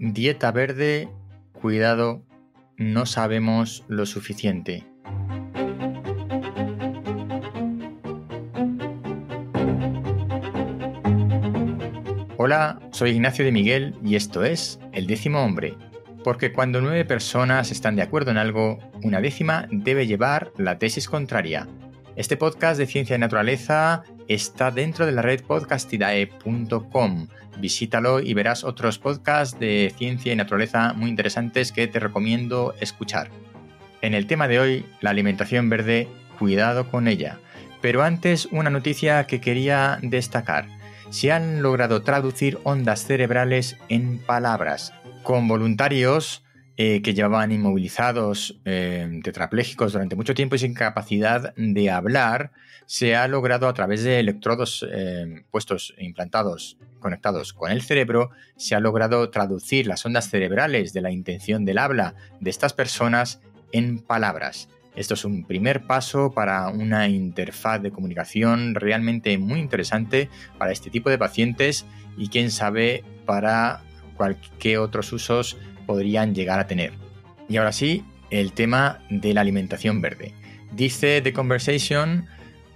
Dieta verde, cuidado, no sabemos lo suficiente. Hola, soy Ignacio de Miguel y esto es El décimo hombre, porque cuando nueve personas están de acuerdo en algo, una décima debe llevar la tesis contraria. Este podcast de ciencia y naturaleza está dentro de la red podcastidae.com. Visítalo y verás otros podcasts de ciencia y naturaleza muy interesantes que te recomiendo escuchar. En el tema de hoy, la alimentación verde, cuidado con ella. Pero antes, una noticia que quería destacar se han logrado traducir ondas cerebrales en palabras, con voluntarios eh, que llevaban inmovilizados, eh, tetraplégicos durante mucho tiempo y sin capacidad de hablar, se ha logrado a través de electrodos eh, puestos e implantados conectados con el cerebro, se ha logrado traducir las ondas cerebrales de la intención del habla de estas personas en palabras. Esto es un primer paso para una interfaz de comunicación realmente muy interesante para este tipo de pacientes y quién sabe para qué otros usos podrían llegar a tener. Y ahora sí, el tema de la alimentación verde. Dice The Conversation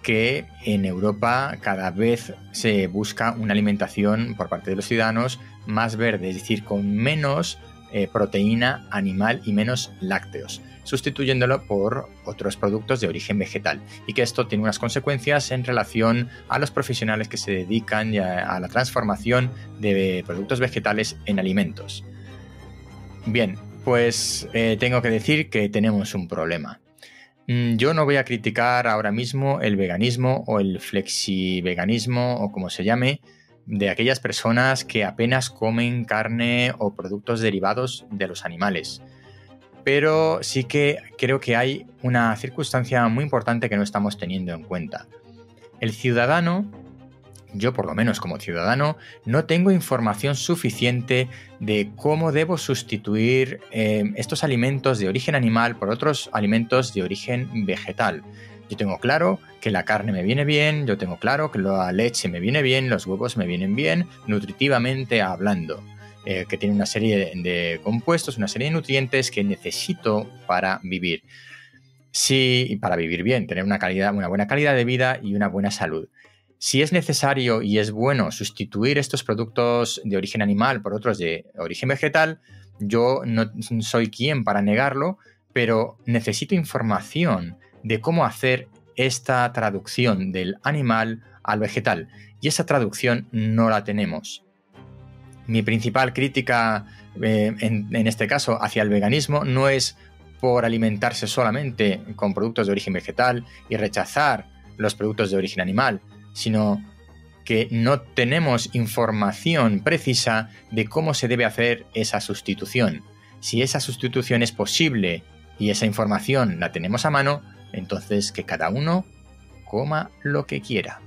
que en Europa cada vez se busca una alimentación por parte de los ciudadanos más verde, es decir, con menos eh, proteína animal y menos lácteos sustituyéndolo por otros productos de origen vegetal y que esto tiene unas consecuencias en relación a los profesionales que se dedican a, la transformación de productos vegetales en alimentos. Bien, pues eh, tengo que decir que tenemos un problema. Mm, yo no voy a criticar ahora mismo el veganismo o el flexiveganismo o como se llame de aquellas personas que apenas comen carne o productos derivados de los animales pero sí que creo que hay una circunstancia muy importante que no estamos teniendo en cuenta. El ciudadano, yo por lo menos como ciudadano, no tengo información suficiente de cómo debo sustituir eh, estos alimentos de origen animal por otros alimentos de origen vegetal. Yo tengo claro que la carne me viene bien, yo tengo claro que la leche me viene bien, los huevos me vienen bien, nutritivamente hablando. Eh, que tiene una serie de, compuestos, una serie de nutrientes que necesito para vivir. Sí, para vivir bien, tener una, una buena calidad de vida y una buena salud. Si es necesario y es bueno sustituir estos productos de origen animal por otros de origen vegetal, yo no soy quien para negarlo, pero necesito información de cómo hacer esta traducción del animal al vegetal. Y esa traducción no la tenemos mi principal crítica eh, en, este caso hacia el veganismo no es por alimentarse solamente con productos de origen vegetal y rechazar los productos de origen animal, sino que no tenemos información precisa de cómo se debe hacer esa sustitución. Si esa sustitución es posible y esa información la tenemos a mano, entonces que cada uno coma lo que quiera.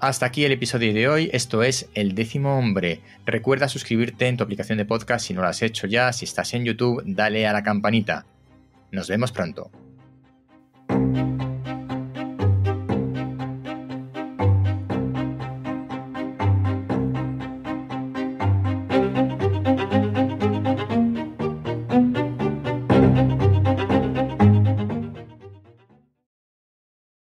Hasta aquí el episodio de hoy, esto es El décimo hombre. Recuerda suscribirte en tu aplicación de podcast si no lo has hecho ya, si estás en YouTube, dale a la campanita. Nos vemos pronto.